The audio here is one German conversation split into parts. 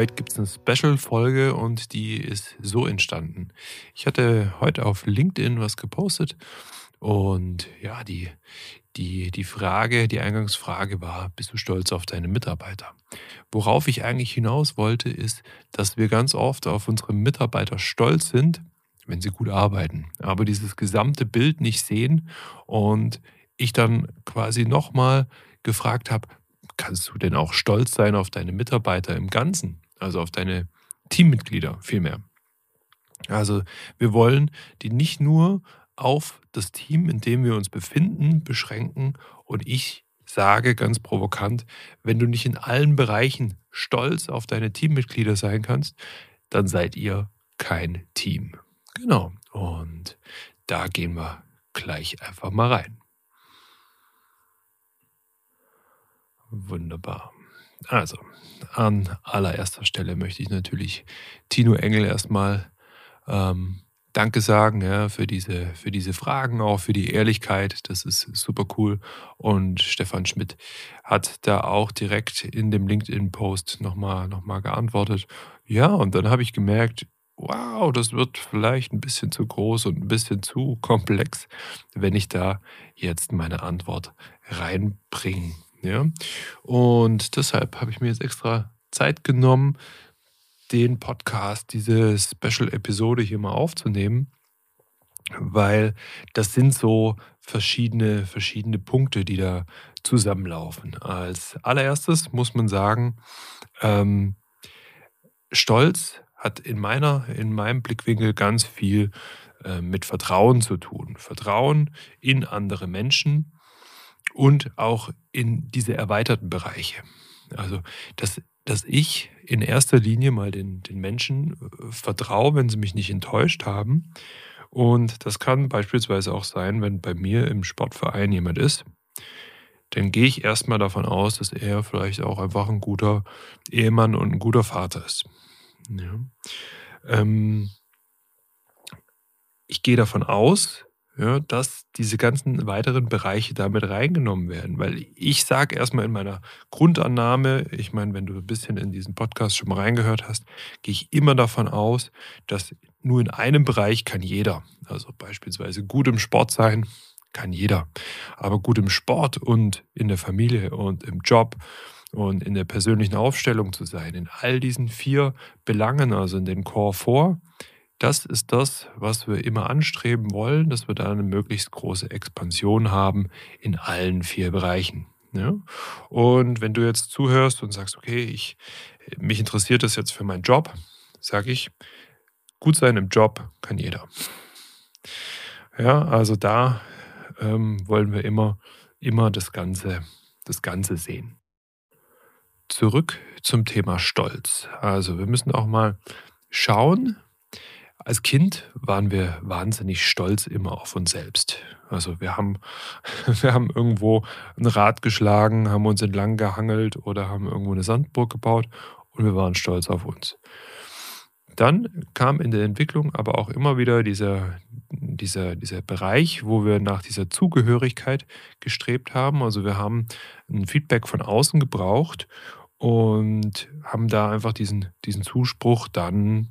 Heute gibt es eine Special-Folge und die ist so entstanden. Ich hatte heute auf LinkedIn was gepostet und ja, die, die, die Frage, die Eingangsfrage war, bist du stolz auf deine Mitarbeiter? Worauf ich eigentlich hinaus wollte, ist, dass wir ganz oft auf unsere Mitarbeiter stolz sind, wenn sie gut arbeiten, aber dieses gesamte Bild nicht sehen und ich dann quasi nochmal gefragt habe, kannst du denn auch stolz sein auf deine Mitarbeiter im Ganzen, also auf deine Teammitglieder vielmehr. Also wir wollen die nicht nur auf das Team, in dem wir uns befinden, beschränken und ich sage ganz provokant, wenn du nicht in allen Bereichen stolz auf deine Teammitglieder sein kannst, dann seid ihr kein Team. Genau. Und da gehen wir gleich einfach mal rein. Wunderbar. Also, an allererster Stelle möchte ich natürlich Tino Engel erstmal ähm, Danke sagen ja, für, diese, für diese Fragen, auch für die Ehrlichkeit. Das ist super cool. Und Stefan Schmidt hat da auch direkt in dem LinkedIn-Post nochmal noch mal geantwortet. Ja, und dann habe ich gemerkt, wow, das wird vielleicht ein bisschen zu groß und ein bisschen zu komplex, wenn ich da jetzt meine Antwort reinbringe. Ja? Und deshalb habe ich mir jetzt extra Zeit genommen, den Podcast, diese Special-Episode hier mal aufzunehmen, weil das sind so verschiedene, verschiedene Punkte, die da zusammenlaufen. Als allererstes muss man sagen, ähm, Stolz hat in meiner, in meinem Blickwinkel ganz viel äh, mit Vertrauen zu tun. Vertrauen in andere Menschen, und auch in diese erweiterten Bereiche. Also, dass, dass ich in erster Linie mal den, den Menschen äh, vertraue, wenn sie mich nicht enttäuscht haben. Und das kann beispielsweise auch sein, wenn bei mir im Sportverein jemand ist, dann gehe ich erstmal davon aus, dass er vielleicht auch einfach ein guter Ehemann und ein guter Vater ist. Ja. Ähm, ich gehe davon aus, ja, dass diese ganzen weiteren Bereiche damit reingenommen werden. Weil ich sage erstmal in meiner Grundannahme, ich meine, wenn du ein bisschen in diesen Podcast schon mal reingehört hast, gehe ich immer davon aus, dass nur in einem Bereich kann jeder, also beispielsweise gut im Sport sein, kann jeder. Aber gut im Sport und in der Familie und im Job und in der persönlichen Aufstellung zu sein, in all diesen vier Belangen, also in den Core 4, das ist das, was wir immer anstreben wollen, dass wir da eine möglichst große Expansion haben in allen vier Bereichen. Ja? Und wenn du jetzt zuhörst und sagst, okay, ich, mich interessiert das jetzt für meinen Job, sage ich, gut sein im Job kann jeder. Ja, also da ähm, wollen wir immer, immer das Ganze, das Ganze sehen. Zurück zum Thema Stolz. Also wir müssen auch mal schauen, als Kind waren wir wahnsinnig stolz immer auf uns selbst. Also wir haben, wir haben irgendwo ein Rad geschlagen, haben uns entlang gehangelt oder haben irgendwo eine Sandburg gebaut und wir waren stolz auf uns. Dann kam in der Entwicklung aber auch immer wieder dieser, dieser, dieser Bereich, wo wir nach dieser Zugehörigkeit gestrebt haben. Also wir haben ein Feedback von außen gebraucht und haben da einfach diesen, diesen Zuspruch dann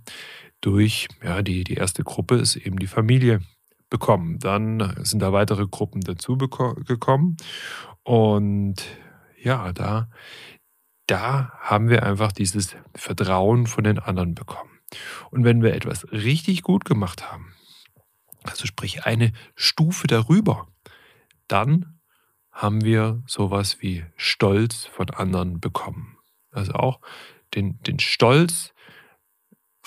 durch, ja, die, die erste Gruppe ist eben die Familie bekommen. Dann sind da weitere Gruppen dazu gekommen. Und ja, da, da haben wir einfach dieses Vertrauen von den anderen bekommen. Und wenn wir etwas richtig gut gemacht haben, also sprich eine Stufe darüber, dann haben wir sowas wie Stolz von anderen bekommen. Also auch den, den Stolz,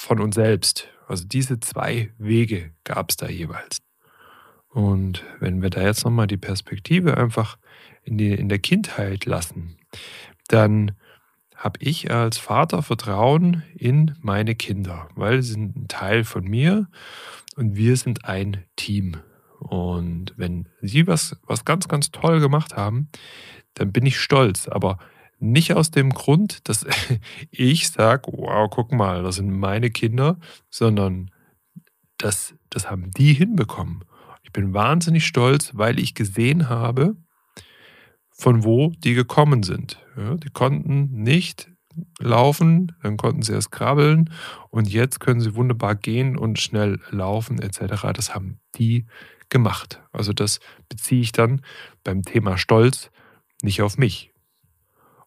von uns selbst. Also diese zwei Wege gab es da jeweils. Und wenn wir da jetzt nochmal die Perspektive einfach in, die, in der Kindheit lassen, dann habe ich als Vater Vertrauen in meine Kinder, weil sie sind ein Teil von mir und wir sind ein Team. Und wenn sie was, was ganz, ganz toll gemacht haben, dann bin ich stolz. Aber nicht aus dem Grund, dass ich sage, wow, guck mal, das sind meine Kinder, sondern das, das haben die hinbekommen. Ich bin wahnsinnig stolz, weil ich gesehen habe, von wo die gekommen sind. Ja, die konnten nicht laufen, dann konnten sie erst krabbeln und jetzt können sie wunderbar gehen und schnell laufen etc. Das haben die gemacht. Also das beziehe ich dann beim Thema Stolz nicht auf mich.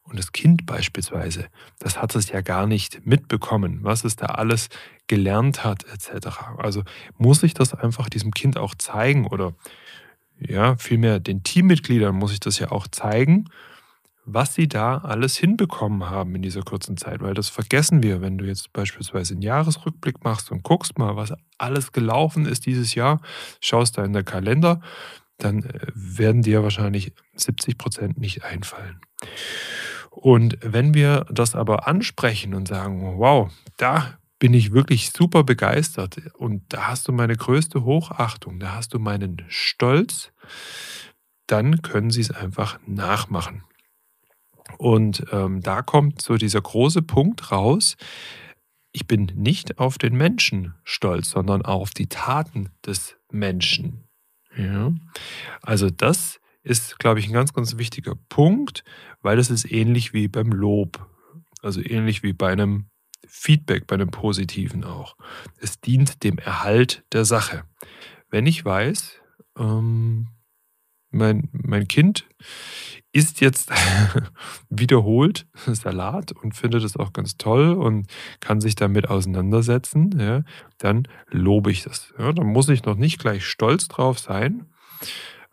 Und das Kind beispielsweise, das hat es ja gar nicht mitbekommen, was es da alles gelernt hat etc. Also muss ich das einfach diesem Kind auch zeigen oder ja, vielmehr den Teammitgliedern muss ich das ja auch zeigen, was sie da alles hinbekommen haben in dieser kurzen Zeit, weil das vergessen wir, wenn du jetzt beispielsweise einen Jahresrückblick machst und guckst mal, was alles gelaufen ist dieses Jahr, schaust da in der Kalender, dann äh, werden dir wahrscheinlich 70 Prozent nicht einfallen. Und wenn wir das aber ansprechen und sagen, wow, da bin ich wirklich super begeistert und da hast du meine größte Hochachtung, da hast du meinen Stolz, dann können sie es einfach nachmachen. Und ähm, da kommt so dieser große Punkt raus, ich bin nicht auf den Menschen stolz, sondern auf die Taten des Menschen. Ja? Also das ist, glaube ich, ein ganz, ganz wichtiger Punkt, weil das ist ähnlich wie beim Lob. Also ähnlich wie bei einem Feedback, bei einem positiven auch. Es dient dem Erhalt der Sache. Wenn ich weiß, ähm, mein, mein Kind isst jetzt wiederholt Salat und findet es auch ganz toll und kann sich damit auseinandersetzen, ja, dann lobe ich das. Ja, dann muss ich noch nicht gleich stolz drauf sein,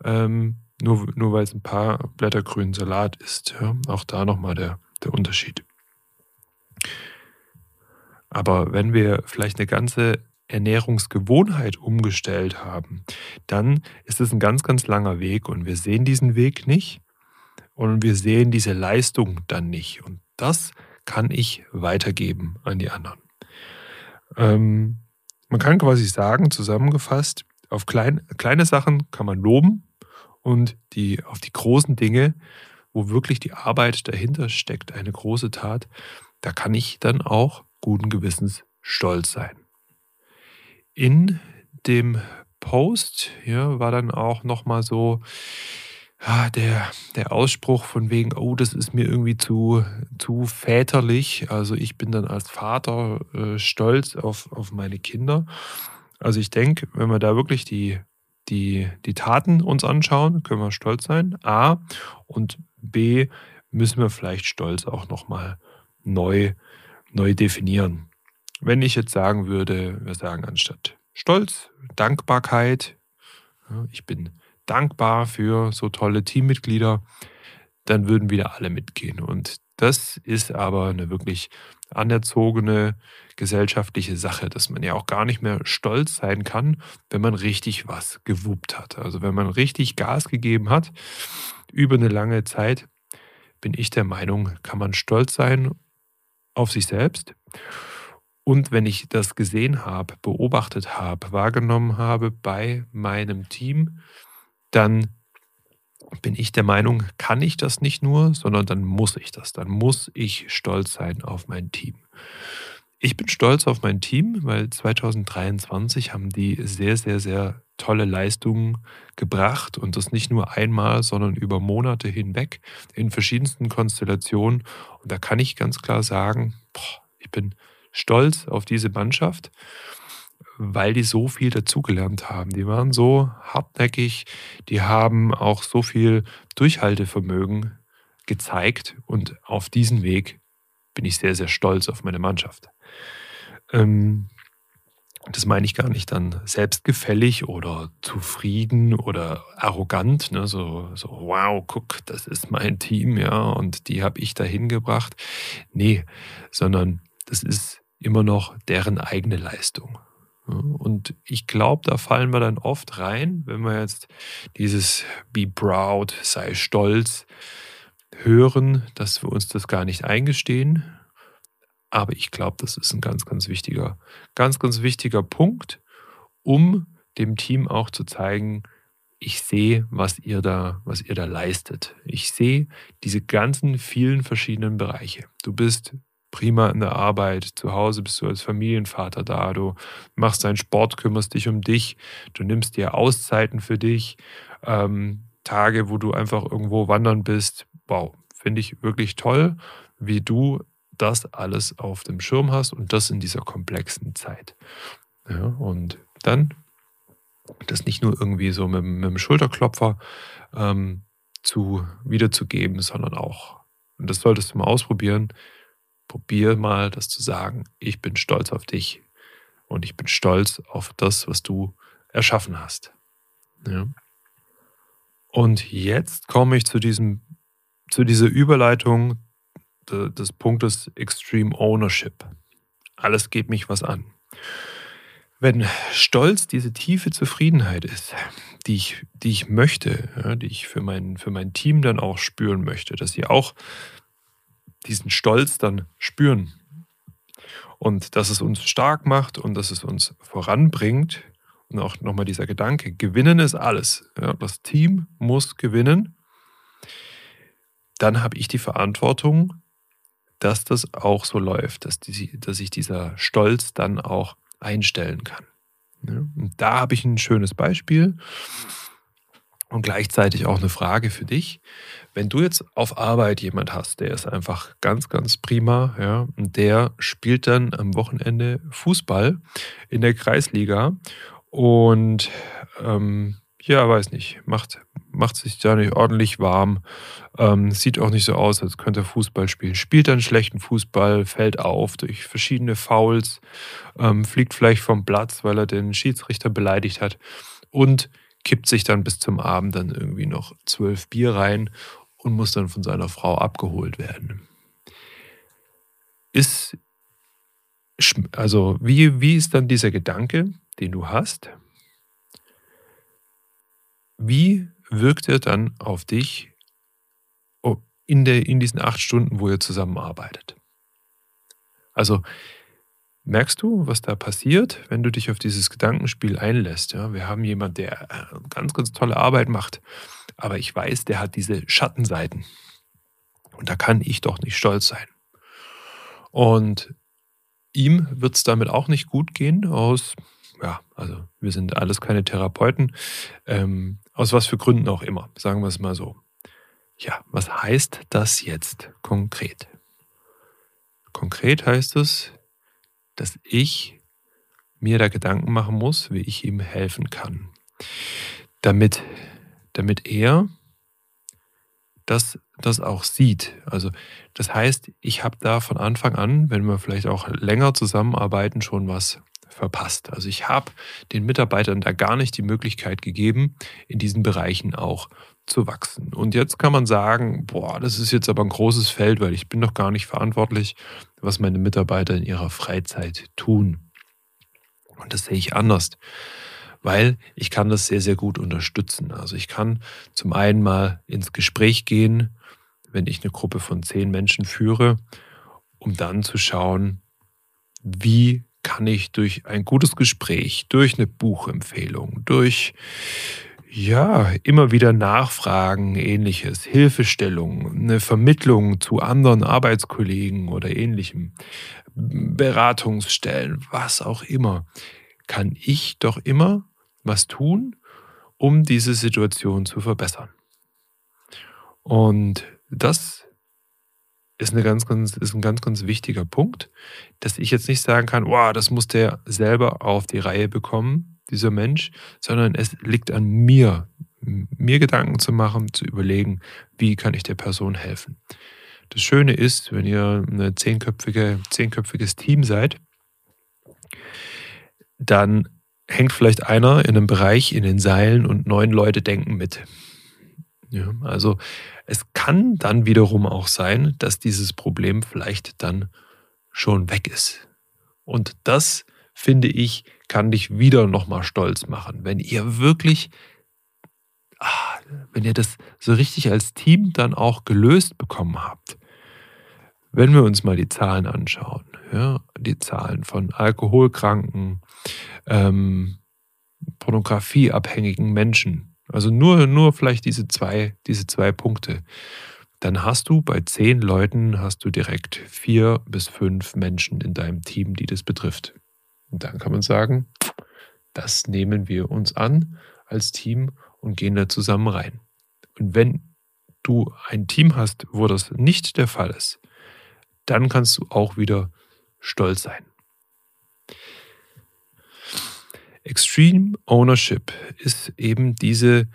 ähm, nur, nur weil es ein paar Blätter grünen Salat ist. Ja. Auch da nochmal der, der Unterschied. Aber wenn wir vielleicht eine ganze Ernährungsgewohnheit umgestellt haben, dann ist es ein ganz, ganz langer Weg und wir sehen diesen Weg nicht und wir sehen diese Leistung dann nicht. Und das kann ich weitergeben an die anderen. Ähm, man kann quasi sagen, zusammengefasst, auf klein, kleine Sachen kann man loben und die, auf die großen Dinge, wo wirklich die Arbeit dahinter steckt, eine große Tat, da kann ich dann auch guten Gewissens stolz sein. In dem Post ja, war dann auch nochmal so ja, der, der Ausspruch von wegen, oh, das ist mir irgendwie zu, zu väterlich. Also ich bin dann als Vater äh, stolz auf, auf meine Kinder. Also ich denke, wenn wir da wirklich die, die, die Taten uns anschauen, können wir stolz sein. A. Und B müssen wir vielleicht Stolz auch nochmal neu, neu definieren. Wenn ich jetzt sagen würde, wir sagen anstatt Stolz, Dankbarkeit, ich bin dankbar für so tolle Teammitglieder, dann würden wieder alle mitgehen. Und das ist aber eine wirklich anerzogene gesellschaftliche Sache, dass man ja auch gar nicht mehr stolz sein kann, wenn man richtig was gewuppt hat. Also wenn man richtig Gas gegeben hat über eine lange Zeit, bin ich der Meinung, kann man stolz sein auf sich selbst. Und wenn ich das gesehen habe, beobachtet habe, wahrgenommen habe bei meinem Team, dann bin ich der Meinung, kann ich das nicht nur, sondern dann muss ich das. Dann muss ich stolz sein auf mein Team. Ich bin stolz auf mein Team, weil 2023 haben die sehr, sehr, sehr tolle Leistungen gebracht und das nicht nur einmal, sondern über Monate hinweg in verschiedensten Konstellationen. Und da kann ich ganz klar sagen, boah, ich bin stolz auf diese Mannschaft weil die so viel dazugelernt haben. Die waren so hartnäckig, die haben auch so viel Durchhaltevermögen gezeigt und auf diesen Weg bin ich sehr, sehr stolz auf meine Mannschaft. Ähm, das meine ich gar nicht dann selbstgefällig oder zufrieden oder arrogant, ne? so, so, wow, guck, das ist mein Team, ja, und die habe ich dahin gebracht. Nee, sondern das ist immer noch deren eigene Leistung. Und ich glaube, da fallen wir dann oft rein, wenn wir jetzt dieses Be proud, sei stolz hören, dass wir uns das gar nicht eingestehen. Aber ich glaube, das ist ein ganz, ganz wichtiger, ganz, ganz wichtiger Punkt, um dem Team auch zu zeigen, ich sehe, was ihr da, was ihr da leistet. Ich sehe diese ganzen vielen verschiedenen Bereiche. Du bist prima in der Arbeit, zu Hause bist du als Familienvater da, du machst deinen Sport, kümmerst dich um dich, du nimmst dir Auszeiten für dich, ähm, Tage, wo du einfach irgendwo wandern bist. Wow, finde ich wirklich toll, wie du das alles auf dem Schirm hast und das in dieser komplexen Zeit. Ja, und dann das nicht nur irgendwie so mit, mit dem Schulterklopfer ähm, zu, wiederzugeben, sondern auch, und das solltest du mal ausprobieren, probier mal das zu sagen, ich bin stolz auf dich und ich bin stolz auf das, was du erschaffen hast. Ja. Und jetzt komme ich zu diesem, zu dieser Überleitung des Punktes Extreme Ownership. Alles geht mich was an. Wenn Stolz diese tiefe Zufriedenheit ist, die ich, die ich möchte, ja, die ich für mein, für mein Team dann auch spüren möchte, dass sie auch diesen Stolz dann spüren und dass es uns stark macht und dass es uns voranbringt. Und auch nochmal dieser Gedanke, gewinnen ist alles. Ja, das Team muss gewinnen. Dann habe ich die Verantwortung, dass das auch so läuft, dass, die, dass sich dieser Stolz dann auch einstellen kann. Ja, und da habe ich ein schönes Beispiel und gleichzeitig auch eine Frage für dich. Wenn du jetzt auf Arbeit jemand hast, der ist einfach ganz, ganz prima, ja, und der spielt dann am Wochenende Fußball in der Kreisliga und ähm, ja, weiß nicht, macht, macht sich da nicht ordentlich warm, ähm, sieht auch nicht so aus, als könnte er Fußball spielen, spielt dann schlechten Fußball, fällt auf durch verschiedene Fouls, ähm, fliegt vielleicht vom Platz, weil er den Schiedsrichter beleidigt hat und kippt sich dann bis zum Abend dann irgendwie noch zwölf Bier rein und muss dann von seiner Frau abgeholt werden. Ist, also wie, wie ist dann dieser Gedanke, den du hast? Wie wirkt er dann auf dich in, der, in diesen acht Stunden, wo ihr zusammenarbeitet? Also merkst du, was da passiert, wenn du dich auf dieses Gedankenspiel einlässt? Ja, wir haben jemanden, der äh, ganz, ganz tolle Arbeit macht, aber ich weiß, der hat diese Schattenseiten. Und da kann ich doch nicht stolz sein. Und ihm wird es damit auch nicht gut gehen, aus, ja, also wir sind alles keine Therapeuten, ähm, aus was für Gründen auch immer, sagen wir es mal so. Ja, was heißt das jetzt konkret? Konkret heißt es, dass ich mir da Gedanken machen muss, wie ich ihm helfen kann. Damit, damit er das, das auch sieht. Also das heißt, ich habe da von Anfang an, wenn wir vielleicht auch länger zusammenarbeiten, schon was verpasst. Also ich habe den Mitarbeitern da gar nicht die Möglichkeit gegeben, in diesen Bereichen auch zu wachsen. Und jetzt kann man sagen, boah, das ist jetzt aber ein großes Feld, weil ich bin doch gar nicht verantwortlich, was meine Mitarbeiter in ihrer Freizeit tun. Und das sehe ich anders, weil ich kann das sehr, sehr gut unterstützen. Also ich kann zum einen mal ins Gespräch gehen, wenn ich eine Gruppe von zehn Menschen führe, um dann zu schauen, wie kann ich durch ein gutes Gespräch, durch eine Buchempfehlung, durch ja, immer wieder Nachfragen, ähnliches, Hilfestellung, eine Vermittlung zu anderen Arbeitskollegen oder ähnlichem, Beratungsstellen, was auch immer, kann ich doch immer was tun, um diese Situation zu verbessern. Und das ist, eine ganz, ganz, ist ein ganz, ganz wichtiger Punkt, dass ich jetzt nicht sagen kann, wow, das muss der selber auf die Reihe bekommen, dieser Mensch, sondern es liegt an mir, mir Gedanken zu machen, zu überlegen, wie kann ich der Person helfen. Das Schöne ist, wenn ihr ein zehnköpfige, zehnköpfiges Team seid, dann hängt vielleicht einer in einem Bereich in den Seilen und neun Leute denken mit. Ja, also es kann dann wiederum auch sein, dass dieses Problem vielleicht dann schon weg ist. Und das, finde ich, kann dich wieder nochmal stolz machen, wenn ihr wirklich, ah, wenn ihr das so richtig als Team dann auch gelöst bekommen habt. Wenn wir uns mal die Zahlen anschauen, ja, die Zahlen von Alkoholkranken, ähm, pornografieabhängigen Menschen, Also nur, nur vielleicht diese zwei, diese zwei Punkte. Dann hast du bei zehn Leuten hast du direkt vier bis fünf Menschen in deinem Team, die das betrifft. Und dann kann man sagen, das nehmen wir uns an als Team und gehen da zusammen rein. Und wenn du ein Team hast, wo das nicht der Fall ist, dann kannst du auch wieder stolz sein. Extreme Ownership ist eben diese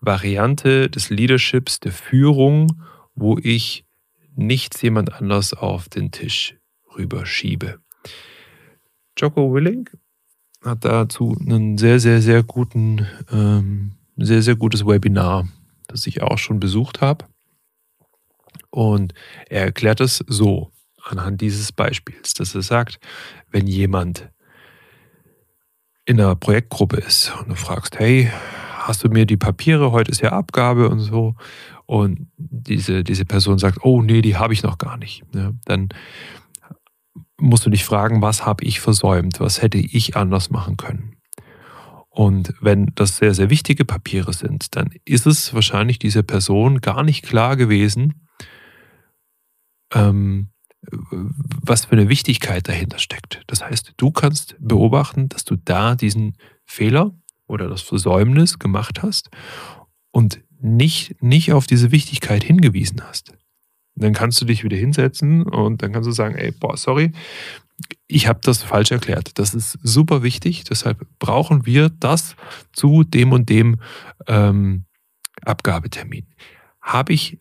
Variante des Leaderships, der Führung, wo ich nichts jemand anders auf den Tisch rüberschiebe. Jocko Willing hat dazu einen sehr, sehr, sehr guten, ähm, sehr, sehr gutes Webinar, das ich auch schon besucht habe. Und er erklärt es so anhand dieses Beispiels, dass er sagt, wenn jemand in einer Projektgruppe ist und du fragst, hey, hast du mir die Papiere, heute ist ja Abgabe und so, und diese, diese Person sagt, oh nee, die habe ich noch gar nicht, ja, dann musst du dich fragen, was habe ich versäumt, was hätte ich anders machen können. Und wenn das sehr, sehr wichtige Papiere sind, dann ist es wahrscheinlich dieser Person gar nicht klar gewesen, ähm, was für eine Wichtigkeit dahinter steckt. Das heißt, du kannst beobachten, dass du da diesen Fehler oder das Versäumnis gemacht hast und nicht, nicht auf diese Wichtigkeit hingewiesen hast. Dann kannst du dich wieder hinsetzen und dann kannst du sagen, ey, boah, sorry, ich habe das falsch erklärt. Das ist super wichtig, deshalb brauchen wir das zu dem und dem ähm, Abgabetermin. Habe ich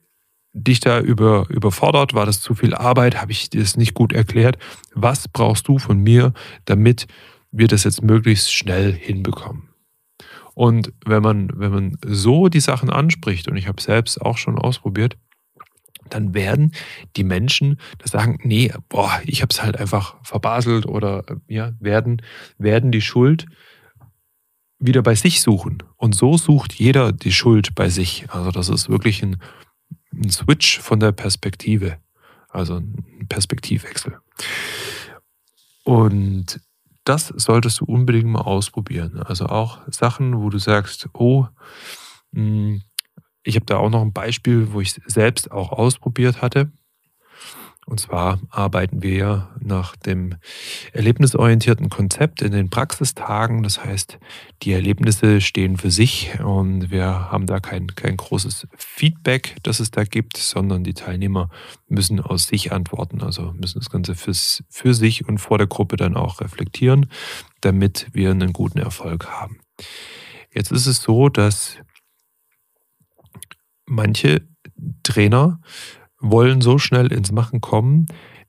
dich da über, überfordert? War das zu viel Arbeit? Habe ich dir das nicht gut erklärt? Was brauchst du von mir, damit wir das jetzt möglichst schnell hinbekommen? Und wenn man, wenn man so die Sachen anspricht, und ich habe selbst auch schon ausprobiert, dann werden die Menschen das sagen, nee, boah, ich habe es halt einfach verbaselt oder ja, werden, werden die Schuld wieder bei sich suchen. Und so sucht jeder die Schuld bei sich. Also das ist wirklich ein ein Switch von der Perspektive, also ein Perspektivwechsel. Und das solltest du unbedingt mal ausprobieren. Also auch Sachen, wo du sagst, oh, hm, ich habe da auch noch ein Beispiel, wo ich selbst auch ausprobiert hatte. Und zwar arbeiten wir nach dem erlebnisorientierten Konzept in den Praxistagen. Das heißt, die Erlebnisse stehen für sich und wir haben da kein, kein großes Feedback, das es da gibt, sondern die Teilnehmer müssen aus sich antworten, also müssen das Ganze fürs, für sich und vor der Gruppe dann auch reflektieren, damit wir einen guten Erfolg haben. Jetzt ist es so, dass manche Trainer wollen so schnell ins Machen kommen,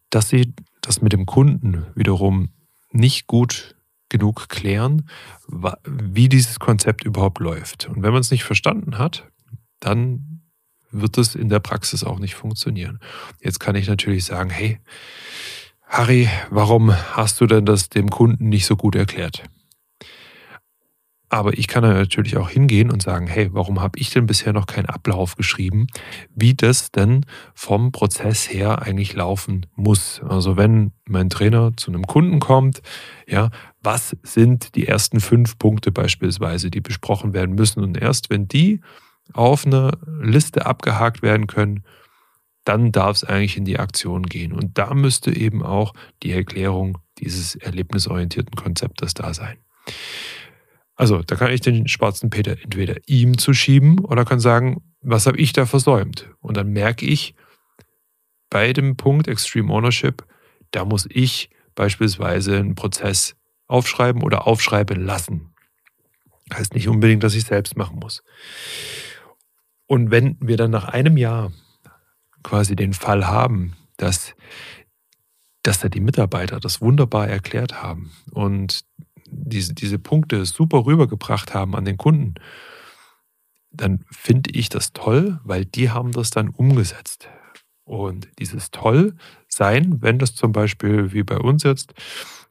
dass sie das mit dem Kunden wiederum nicht gut genug klären, wie dieses Konzept überhaupt läuft. Und wenn man es nicht verstanden hat, dann wird es in der Praxis auch nicht funktionieren. Jetzt kann ich natürlich sagen, hey, Harry, warum hast du denn das dem Kunden nicht so gut erklärt? Aber ich kann dann natürlich auch hingehen und sagen, hey, warum habe ich denn bisher noch keinen Ablauf geschrieben, wie das denn vom Prozess her eigentlich laufen muss? Also wenn mein Trainer zu einem Kunden kommt, ja, was sind die ersten fünf Punkte beispielsweise, die besprochen werden müssen? Und erst wenn die auf einer Liste abgehakt werden können, dann darf es eigentlich in die Aktion gehen. Und da müsste eben auch die Erklärung dieses erlebnisorientierten Konzeptes da sein. Also, da kann ich den schwarzen Peter entweder ihm zuschieben oder kann sagen, was habe ich da versäumt? Und dann merke ich bei dem Punkt Extreme Ownership, da muss ich beispielsweise einen Prozess aufschreiben oder aufschreiben lassen. Heißt nicht unbedingt, dass ich selbst machen muss. Und wenn wir dann nach einem Jahr quasi den Fall haben, dass, dass da die Mitarbeiter das wunderbar erklärt haben und diese, diese Punkte super rübergebracht haben an den Kunden, dann finde ich das toll, weil die haben das dann umgesetzt. Und dieses toll sein, wenn das zum Beispiel wie bei uns jetzt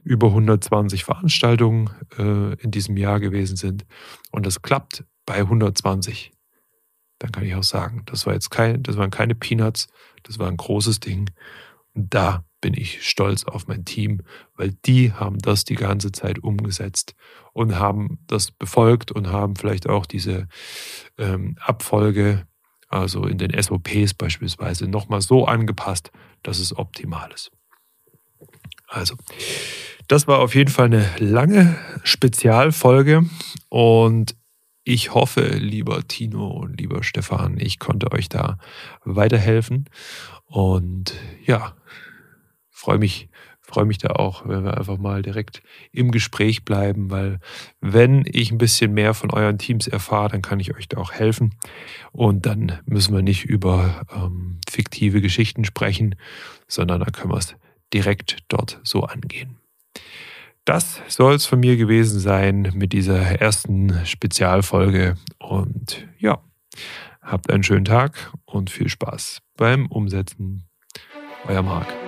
über 120 Veranstaltungen äh, in diesem Jahr gewesen sind und das klappt bei 120, dann kann ich auch sagen, das war jetzt kein, das waren keine Peanuts, das war ein großes Ding. Und da bin ich stolz auf mein Team, weil die haben das die ganze Zeit umgesetzt und haben das befolgt und haben vielleicht auch diese ähm, Abfolge, also in den SOPs beispielsweise, nochmal so angepasst, dass es optimal ist. Also, das war auf jeden Fall eine lange Spezialfolge und ich hoffe, lieber Tino und lieber Stefan, ich konnte euch da weiterhelfen. Und ja, freue mich, freue mich da auch, wenn wir einfach mal direkt im Gespräch bleiben, weil wenn ich ein bisschen mehr von euren Teams erfahre, dann kann ich euch da auch helfen. Und dann müssen wir nicht über ähm, fiktive Geschichten sprechen, sondern dann können wir es direkt dort so angehen. Das soll es von mir gewesen sein mit dieser ersten Spezialfolge. Und ja, habt einen schönen Tag und viel Spaß beim Umsetzen. Euer Marc.